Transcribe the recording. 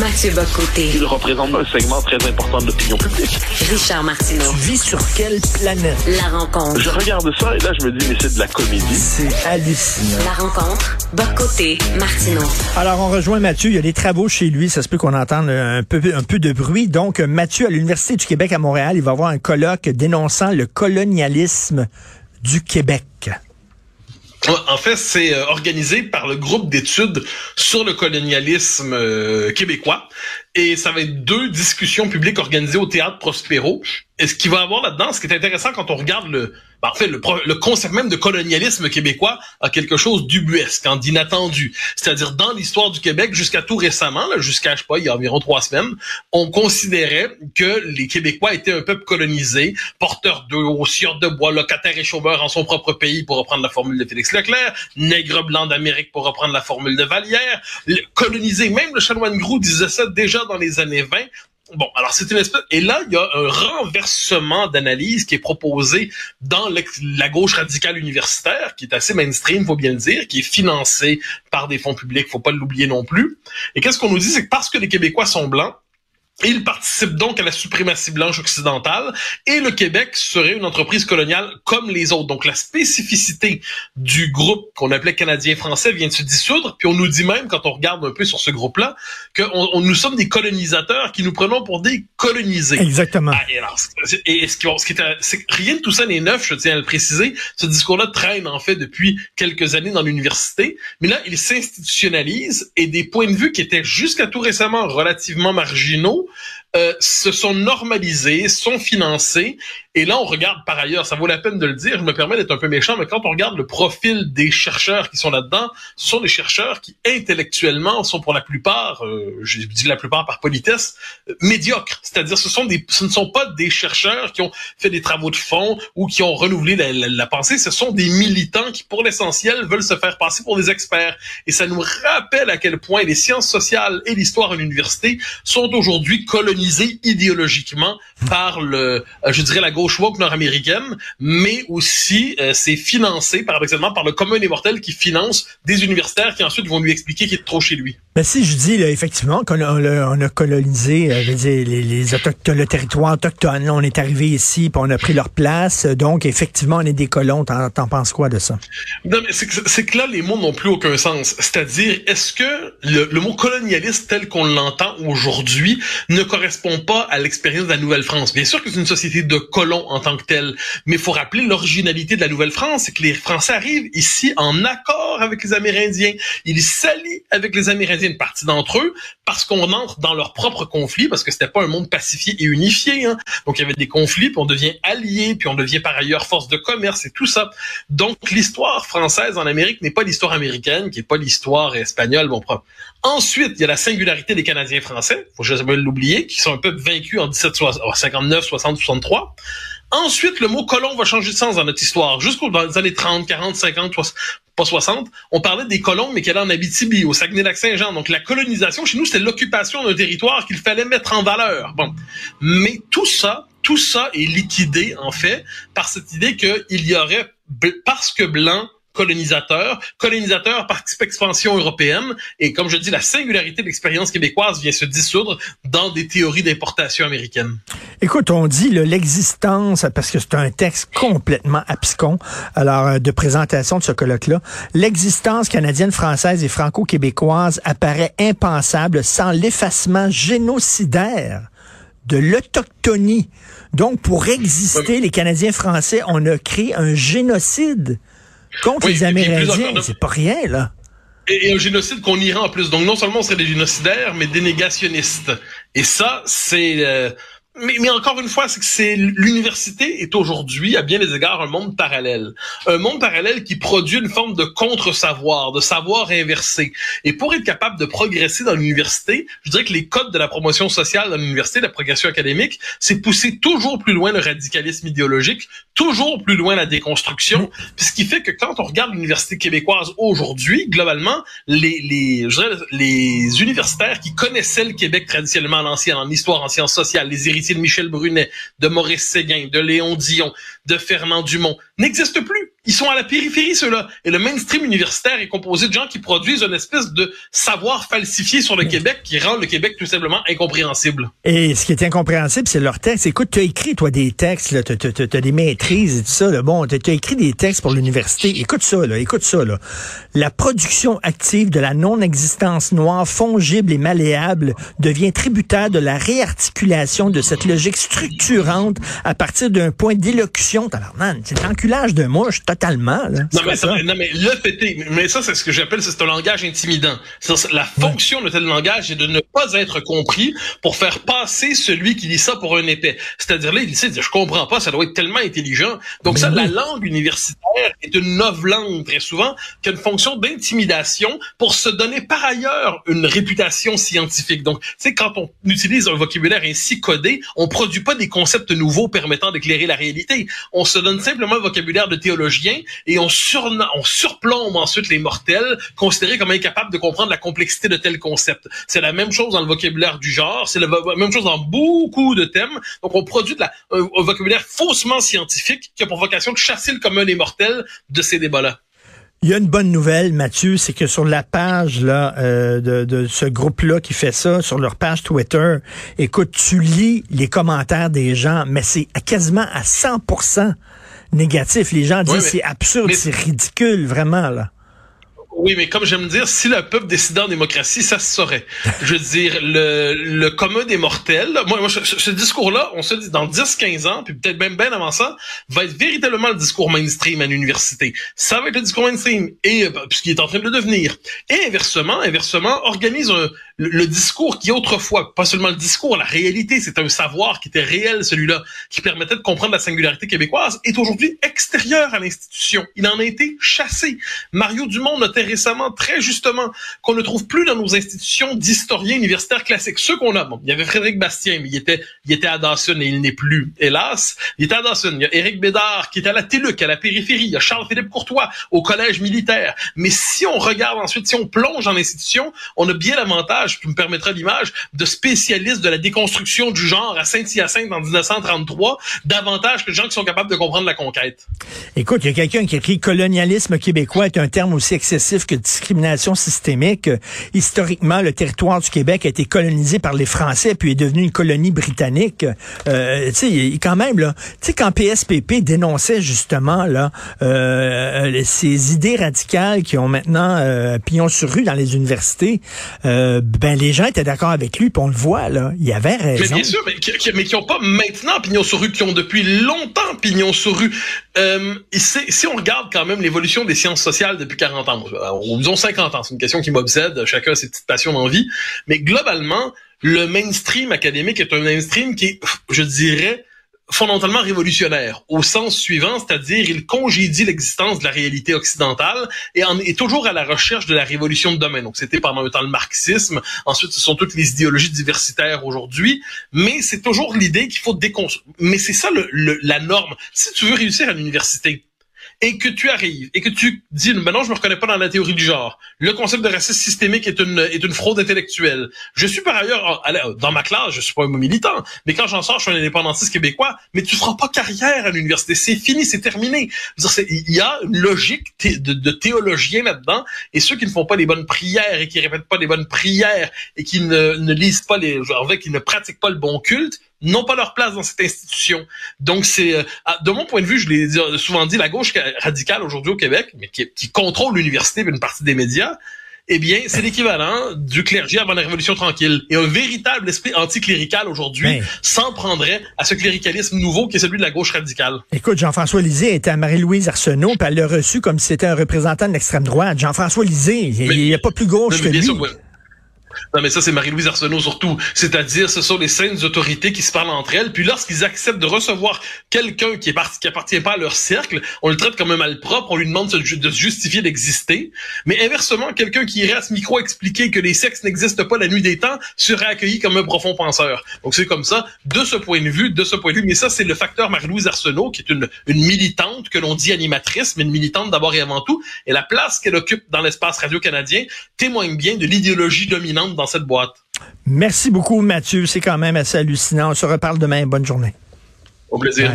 Mathieu Bocoté. Il représente un segment très important de l'opinion publique. Richard Martineau. Tu vis sur quelle planète? La rencontre. Je regarde ça et là, je me dis, mais c'est de la comédie. C'est hallucinant. La rencontre. Bocoté. Martineau. Alors, on rejoint Mathieu. Il y a des travaux chez lui. Ça se peut qu'on entende un peu, un peu de bruit. Donc, Mathieu, à l'Université du Québec à Montréal, il va avoir un colloque dénonçant le colonialisme du Québec. En fait, c'est euh, organisé par le groupe d'études sur le colonialisme euh, québécois. Et ça va être deux discussions publiques organisées au Théâtre Prospero. Et ce qu'il va avoir là-dedans, ce qui est intéressant quand on regarde le, en fait, le, concept même de colonialisme québécois a quelque chose d'ubuesque, hein, d'inattendu. C'est-à-dire, dans l'histoire du Québec, jusqu'à tout récemment, jusqu'à, je sais pas, il y a environ trois semaines, on considérait que les Québécois étaient un peuple colonisé, porteur de haussieurs de bois, locataire et chômeur en son propre pays, pour reprendre la formule de Félix Leclerc, nègre blanc d'Amérique, pour reprendre la formule de Vallière, colonisé, même le chanoine Grou disait ça déjà dans les années 20, Bon, alors c'est une espèce... Et là, il y a un renversement d'analyse qui est proposé dans la gauche radicale universitaire, qui est assez mainstream, faut bien le dire, qui est financé par des fonds publics, faut pas l'oublier non plus. Et qu'est-ce qu'on nous dit, c'est que parce que les Québécois sont blancs, il participe donc à la suprématie blanche occidentale et le Québec serait une entreprise coloniale comme les autres. Donc la spécificité du groupe qu'on appelait canadien-français vient de se dissoudre? Puis on nous dit même, quand on regarde un peu sur ce groupe-là, que on, nous sommes des colonisateurs qui nous prenons pour des colonisés. Exactement. Ah, et, alors, et ce qui, ce qui est, rien de tout ça n'est neuf, je tiens à le préciser. Ce discours-là traîne en fait depuis quelques années dans l'université, mais là il s'institutionnalise et des points de vue qui étaient jusqu'à tout récemment relativement marginaux euh, se sont normalisés, sont financés. Et là, on regarde par ailleurs, ça vaut la peine de le dire, je me permets d'être un peu méchant, mais quand on regarde le profil des chercheurs qui sont là-dedans, ce sont des chercheurs qui intellectuellement sont pour la plupart, euh, je dis la plupart par politesse, médiocres. C'est-à-dire, ce ce ne sont pas des chercheurs qui ont fait des travaux de fond ou qui ont renouvelé la, la pensée. Ce sont des militants qui, pour l'essentiel, veulent se faire passer pour des experts. Et ça nous rappelle à quel point les sciences sociales et l'histoire à l'université sont aujourd'hui colonisées idéologiquement par le, euh, je dirais la gauche woke nord-américaine, mais aussi euh, c'est financé paradoxalement par le commun des mortels qui finance des universitaires qui ensuite vont lui expliquer qu'il est trop chez lui. Ben si je dis là, effectivement qu'on a, on a colonisé euh, les, les autochtones, le territoire autochtone, là, on est arrivé ici, puis on a pris leur place, donc effectivement on est des colons. T'en, t'en penses quoi de ça? Non mais c'est que, c'est que là les mots n'ont plus aucun sens. C'est-à-dire est-ce que le, le mot colonialiste tel qu'on l'entend aujourd'hui ne correspond pas à l'expérience de la Nouvelle-France Bien sûr que c'est une société de colons en tant que telle, mais il faut rappeler l'originalité de la Nouvelle-France, c'est que les Français arrivent ici en accord avec les Amérindiens. Ils s'allient avec les Amérindiens, une partie d'entre eux, parce qu'on entre dans leur propre conflit, parce que c'était pas un monde pacifié et unifié. Hein. Donc il y avait des conflits, puis on devient alliés, puis on devient par ailleurs force de commerce et tout ça. Donc l'histoire française en Amérique n'est pas l'histoire américaine, qui est pas l'histoire espagnole, bon. Ensuite, il y a la singularité des Canadiens français, faut jamais l'oublier, qui sont un peuple vaincu en 1759, 60, 63. Ensuite, le mot colon va changer de sens dans notre histoire. Jusqu'aux années 30, 40, 50, pas 60, on parlait des colons, mais qui allaient en Abitibi, au Saguenay-Lac-Saint-Jean. Donc la colonisation, chez nous, c'était l'occupation d'un territoire qu'il fallait mettre en valeur. Bon. Mais tout ça, tout ça est liquidé, en fait, par cette idée qu'il y aurait, parce que blanc, colonisateur, colonisateur par expansion européenne, et comme je dis, la singularité de l'expérience québécoise vient se dissoudre dans des théories d'importation américaine. Écoute, on dit l'existence, parce que c'est un texte complètement abscon, alors euh, de présentation de ce colloque-là, l'existence canadienne, française et franco-québécoise apparaît impensable sans l'effacement génocidaire de l'autochtonie. Donc, pour exister, les Canadiens français, on a créé un génocide contre les Amérindiens. C'est pas rien, là. Et, un génocide qu'on ira en plus. Donc, non seulement on serait des génocidaires, mais des négationnistes. Et ça, c'est... Euh, mais, mais, encore une fois, c'est que c'est l'université est aujourd'hui, à bien des égards, un monde parallèle. Un monde parallèle qui produit une forme de contre-savoir, de savoir inversé. Et pour être capable de progresser dans l'université, je dirais que les codes de la promotion sociale dans l'université, la progression académique, c'est pousser toujours plus loin le radicalisme idéologique, toujours plus loin la déconstruction. Puis ce qui fait que quand on regarde l'université québécoise aujourd'hui, globalement, les, les, je dirais, les universitaires qui connaissaient le Québec traditionnellement à l'ancien, en histoire, en sciences sociales, les héritiers de Michel Brunet, de Maurice Séguin, de Léon Dion, de Fernand Dumont n'existent plus. Ils sont à la périphérie, ceux-là. Et le mainstream universitaire est composé de gens qui produisent une espèce de savoir falsifié sur le Québec qui rend le Québec tout simplement incompréhensible. Et ce qui est incompréhensible, c'est leur texte. Écoute, tu as écrit, toi, des textes, tu as, des maîtrises et tout ça. Là. Bon, tu as écrit des textes pour l'université. Écoute ça, là, écoute ça. Là. La production active de la non-existence noire, fongible et malléable, devient tributaire de la réarticulation de cette logique structurante à partir d'un point d'élocution. C'est l'enculage de mouche totalement. Là. Non, mais, ça? non, mais le mais ça, c'est ce que j'appelle, c'est un langage intimidant. La fonction de tel langage est de ne pas être compris pour faire passer celui qui lit ça pour un épais. C'est-à-dire là, il dit, je comprends pas, ça doit être tellement intelligent. Donc ça, la langue universitaire est une langue très souvent qui a une fonction d'intimidation pour se donner par ailleurs une réputation scientifique. Donc, tu sais, quand on utilise un vocabulaire ainsi codé, on produit pas des concepts nouveaux permettant d'éclairer la réalité. On se donne simplement un vocabulaire de théologien et on, surplombe ensuite les mortels, considérés comme incapables de comprendre la complexité de tels concepts. C'est la même chose dans le vocabulaire du genre, c'est la même chose dans beaucoup de thèmes. Donc, on produit la, un, vocabulaire faussement scientifique qui a pour vocation de chasser le commun des mortels de ces débats-là. Il y a une bonne nouvelle, Mathieu, c'est que sur la page là euh, de, de, ce groupe-là qui fait ça, sur leur page Twitter, écoute, tu lis les commentaires des gens, mais c'est quasiment à 100% négatif. Les gens disent c'est absurde, c'est ridicule, vraiment là. Oui, mais comme j'aime dire, si le peuple décidait en démocratie, ça se saurait. Je veux dire, le, le commun des mortels, moi, moi ce, discours-là, on se dit dans 10-15 ans, puis peut-être même bien avant ça, va être véritablement le discours mainstream à l'université. Ça va être le discours mainstream, et euh, puisqu'il est en train de le devenir. Et inversement, inversement, organise un, le, discours qui autrefois, pas seulement le discours, la réalité, c'est un savoir qui était réel, celui-là, qui permettait de comprendre la singularité québécoise, est aujourd'hui extérieur à l'institution. Il en a été chassé. Mario Dumont notait récemment, très justement, qu'on ne trouve plus dans nos institutions d'historiens universitaires classiques. Ceux qu'on a, bon, il y avait Frédéric Bastien, mais il était, il était à Dawson et il n'est plus, hélas. Il était à Dawson. Il y a Éric Bédard qui était à la TELUC, à la périphérie. Il y a Charles-Philippe Courtois au collège militaire. Mais si on regarde ensuite, si on plonge dans l'institution, on a bien l'avantage tu me permettras l'image, de spécialistes de la déconstruction du genre à Saint-Hyacinthe en 1933, davantage que de gens qui sont capables de comprendre la conquête. Écoute, il y a quelqu'un qui écrit colonialisme québécois est un terme aussi excessif que discrimination systémique. Historiquement, le territoire du Québec a été colonisé par les Français puis est devenu une colonie britannique. Euh, tu sais, quand même là, tu sais quand PSPP dénonçait justement là euh, ces idées radicales qui ont maintenant euh, pignon sur rue dans les universités, euh, ben les gens étaient d'accord avec lui, puis on le voit, là. Il y avait raison. Mais bien sûr, mais qui, mais qui ont pas maintenant pignon sur rue, qui ont depuis longtemps pignon sur rue. Euh, si on regarde quand même l'évolution des sciences sociales depuis 40 ans, ou disons 50 ans, c'est une question qui m'obsède, chacun a ses petites passions d'envie, mais globalement, le mainstream académique est un mainstream qui est, je dirais, fondamentalement révolutionnaire au sens suivant, c'est-à-dire il congédie l'existence de la réalité occidentale et en est toujours à la recherche de la révolution de domaine. Donc c'était pendant un temps le marxisme, ensuite ce sont toutes les idéologies diversitaires aujourd'hui, mais c'est toujours l'idée qu'il faut déconstruire. Mais c'est ça le, la norme. Si tu veux réussir à l'université, et que tu arrives et que tu dis maintenant je me reconnais pas dans la théorie du genre. Le concept de racisme systémique est une est une fraude intellectuelle. Je suis par ailleurs dans ma classe, je suis pas un militant, mais quand j'en sors, je suis un indépendantiste québécois, mais tu feras pas carrière à l'université, c'est fini, c'est terminé. Il y a une logique de, de théologien là-dedans et ceux qui ne font pas les bonnes prières et qui répètent pas les bonnes prières et qui ne, ne lisent pas les en fait qui ne pratiquent pas le bon culte, n'ont pas leur place dans cette institution. Donc c'est, euh, de mon point de vue, je l'ai souvent dit, la gauche radicale aujourd'hui au Québec, mais qui, qui contrôle l'université et une partie des médias, eh bien, c'est l'équivalent du clergé avant la Révolution tranquille. Et un véritable esprit anticlérical aujourd'hui ben. s'en prendrait à ce cléricalisme nouveau qui est celui de la gauche radicale. Écoute, Jean-François Lisée était à Marie-Louise Arsenault, puis elle l'a reçu comme si c'était un représentant de l'extrême droite. Jean-François Lisée, il n'y a pas plus gauche que lui. Non, mais ça, c'est Marie-Louise Arsenault surtout. C'est-à-dire, ce sont les saintes autorités qui se parlent entre elles. Puis lorsqu'ils acceptent de recevoir quelqu'un qui est parti, qui appartient pas à leur cercle, on le traite comme un malpropre, on lui demande de se justifier d'exister. Mais inversement, quelqu'un qui irait à ce micro expliquer que les sexes n'existent pas la nuit des temps serait accueilli comme un profond penseur. Donc c'est comme ça, de ce point de vue, de ce point de vue. Mais ça, c'est le facteur Marie-Louise Arsenault, qui est une, une militante que l'on dit animatrice, mais une militante d'abord et avant tout. Et la place qu'elle occupe dans l'espace radio-canadien témoigne bien de l'idéologie dominante dans cette boîte. Merci beaucoup, Mathieu. C'est quand même assez hallucinant. On se reparle demain. Bonne journée. Au plaisir.